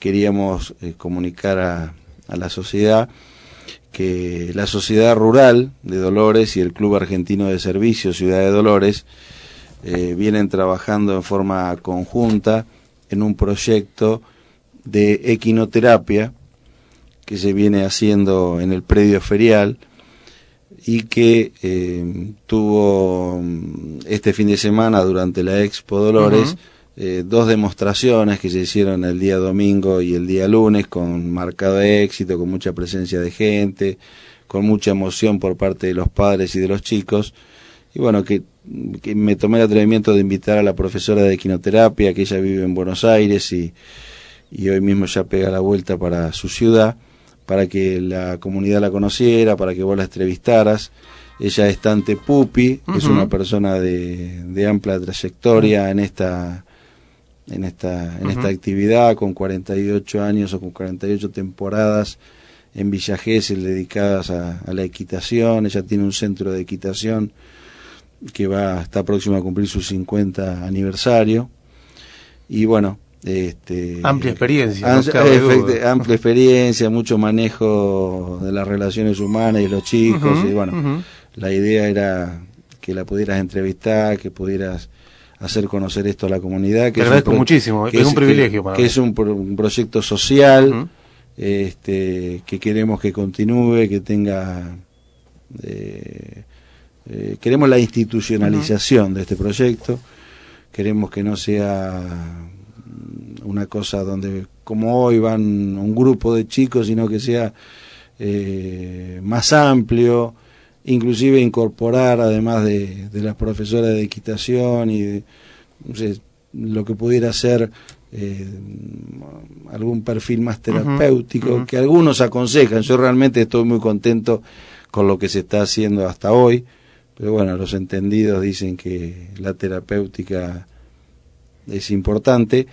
queríamos eh, comunicar a, la sociedad que la Sociedad Rural de Dolores y el Club Argentino de Servicios Ciudad de Dolores eh, vienen trabajando en forma conjunta en un proyecto de equinoterapia que se viene haciendo en el predio ferial y que eh, tuvo mm, este fin de semana durante la Expo Dolores eh, dos demostraciones que se hicieron el día domingo y el día lunes con marcado éxito, con mucha presencia de gente, con mucha emoción por parte de los padres y de los chicos. Y bueno, que, que me tomé el atrevimiento de invitar a la profesora de quinoterapia, que ella vive en Buenos Aires y, y hoy mismo ya pega la vuelta para su ciudad, para que la comunidad la conociera, para que vos la entrevistaras. Ella es Tante Pupi, es una persona de, de amplia trayectoria en esta en esta, en esta actividad con 48 años o con 48 temporadas en Villa Gesell dedicadas a, la equitación. Ella tiene un centro de equitación que va está próximo a cumplir su 50 aniversario. Y bueno, este, amplia experiencia, amplia experiencia, mucho manejo de las relaciones humanas y los chicos. y bueno, la idea era que la pudieras entrevistar, que pudieras hacer conocer esto a la comunidad. Que agradezco muchísimo, es, un privilegio para que es un, proyecto social este, que queremos que continúe, que tenga... Eh, eh, queremos la institucionalización de este proyecto, queremos que no sea una cosa donde como hoy van un grupo de chicos, sino que sea eh, más amplio, inclusive incorporar, además de, de las profesoras de equitación y de, lo que pudiera ser eh, algún perfil más terapéutico, que algunos aconsejan. Yo realmente estoy muy contento con lo que se está haciendo hasta hoy, pero bueno, los entendidos dicen que la terapéutica es importante.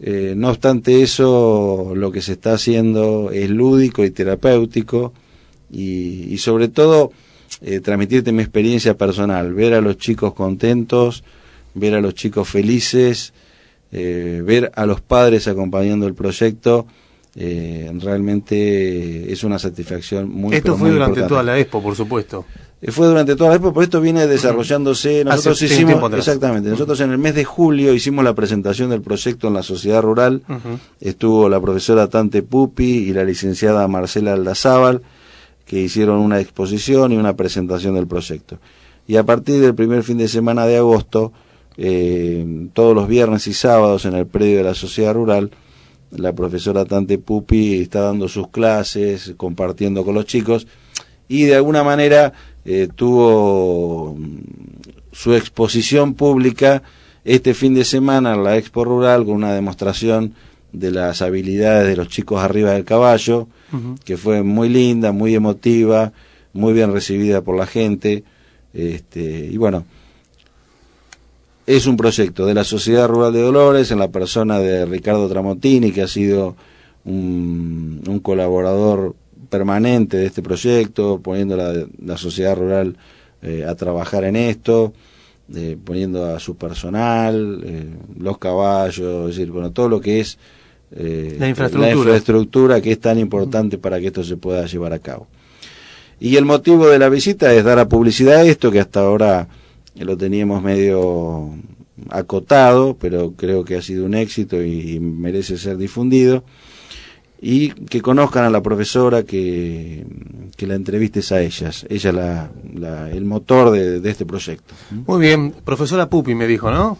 Eh, no obstante eso, lo que se está haciendo es lúdico y terapéutico y, y sobre todo eh, transmitirte mi experiencia personal, ver a los chicos contentos, ver a los chicos felices, eh, ver a los padres acompañando el proyecto, eh, realmente es una satisfacción muy Esto fue durante toda la expo, por supuesto. Fue durante toda la expo, pero esto viene desarrollándose. Nosotros hicimos, exactamente, nosotros en el mes de julio hicimos la presentación del proyecto en la sociedad rural. Estuvo la profesora Tante Pupi y la licenciada Marcela Aldazábal que hicieron una exposición y una presentación del proyecto. Y a partir del primer fin de semana de agosto, eh, todos los viernes y sábados en el predio de la sociedad rural, la profesora Tante Pupi está dando sus clases, compartiendo con los chicos, y de alguna manera eh, tuvo mm, su exposición pública este fin de semana en la Expo Rural con una demostración de las habilidades de los chicos arriba del caballo, que fue muy linda, muy emotiva, muy bien recibida por la gente. Este, y bueno, es un proyecto de la Sociedad Rural de Dolores en la persona de Ricardo Tramontini, que ha sido un, colaborador permanente de este proyecto, poniendo la, la sociedad rural eh, a trabajar en esto, eh, poniendo a su personal, eh, los caballos, es decir, bueno, todo lo que es eh, la, infraestructura. infraestructura que es tan importante para que esto se pueda llevar a cabo. Y el motivo de la visita es dar a publicidad a esto, que hasta ahora lo teníamos medio acotado, pero creo que ha sido un éxito y, merece ser difundido. Y que conozcan a la profesora, que, que la entrevistes a ellas. Ella la, la el motor de, de este proyecto. Muy bien, profesora Pupi me dijo, ¿no?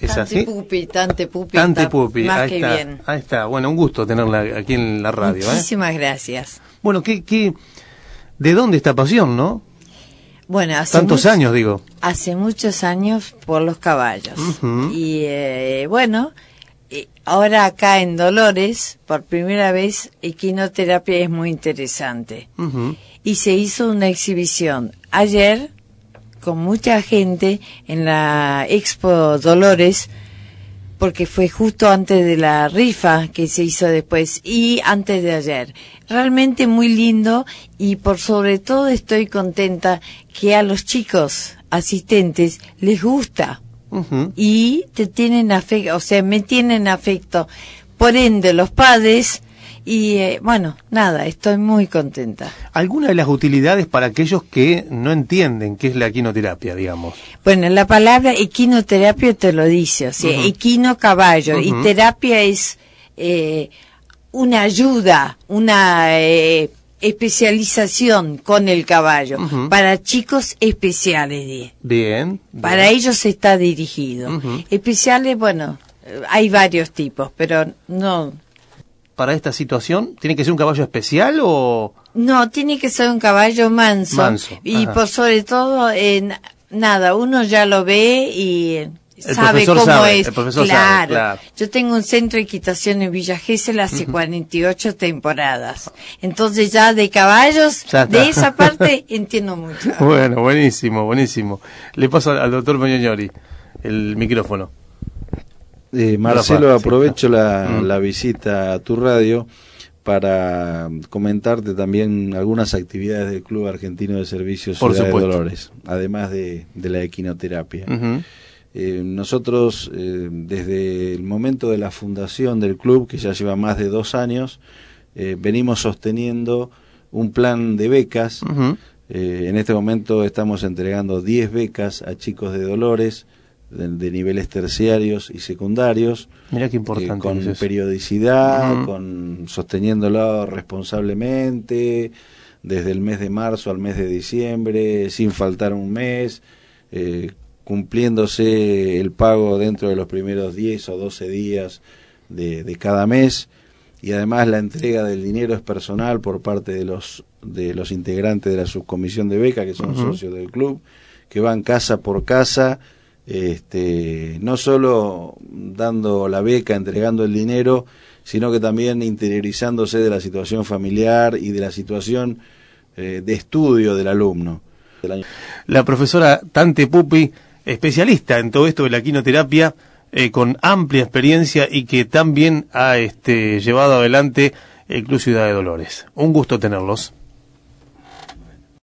¿Es tante Pupi, Tante Pupi. Tante Pupi, más ahí que está. Bien. Ahí está. Bueno, un gusto tenerla aquí en la radio. ¿eh? Muchísimas gracias. Bueno, ¿qué, qué, ¿de dónde esta pasión, no? Bueno, hace tantos años, digo. Hace muchos años por los caballos. Y eh, bueno, ahora acá en Dolores, por primera vez, equinoterapia es muy interesante. Y se hizo una exhibición ayer con mucha gente en la Expo Dolores, porque fue justo antes de la rifa que se hizo después y antes de ayer. Realmente muy lindo y por sobre todo estoy contenta que a los chicos asistentes les gusta y te tienen afecto, o sea, me tienen afecto por ende los padres y eh, bueno, nada, estoy muy contenta. ¿Alguna de las utilidades para aquellos que no entienden qué es la equinoterapia, digamos? Bueno, la palabra equinoterapia te lo dice, o sea, equino caballo, y terapia es eh, una ayuda, una eh, especialización con el caballo para chicos especiales. Bien, Para ellos está dirigido. Especiales, bueno, hay varios tipos, pero no para esta situación? ¿Tiene que ser un caballo especial o...? No, tiene que ser un caballo manso. manso. Y por sobre todo, en nada, uno ya lo ve y sabe cómo es. claro. Yo tengo un centro de equitación en Villa Gesell hace 48 temporadas. Entonces ya de caballos, de esa parte entiendo mucho. Bueno, buenísimo, buenísimo. Le paso al, doctor Moñoñori el micrófono. Eh, Marcelo, aprovecho la, la, visita a tu radio para comentarte también algunas actividades del Club Argentino de Servicios Ciudad de Dolores, además de, la equinoterapia. Eh, nosotros, eh, desde el momento de la fundación del club, que ya lleva más de dos años, venimos sosteniendo un plan de becas. en este momento estamos entregando 10 becas a chicos de Dolores de, niveles terciarios y secundarios. Mira qué importante. con periodicidad, con sosteniéndolo responsablemente, desde el mes de marzo al mes de diciembre, sin faltar un mes, eh, cumpliéndose el pago dentro de los primeros 10 o 12 días de, de cada mes y además la entrega del dinero es personal por parte de los de los integrantes de la subcomisión de beca que son socios del club que van casa por casa este, no solo dando la beca, entregando el dinero, sino que también interiorizándose de la situación familiar y de la situación eh, de estudio del alumno. La profesora Tante Pupi, especialista en todo esto de la quinoterapia, eh, con amplia experiencia y que también ha este, llevado adelante el Club Ciudad de Dolores. Un gusto tenerlos.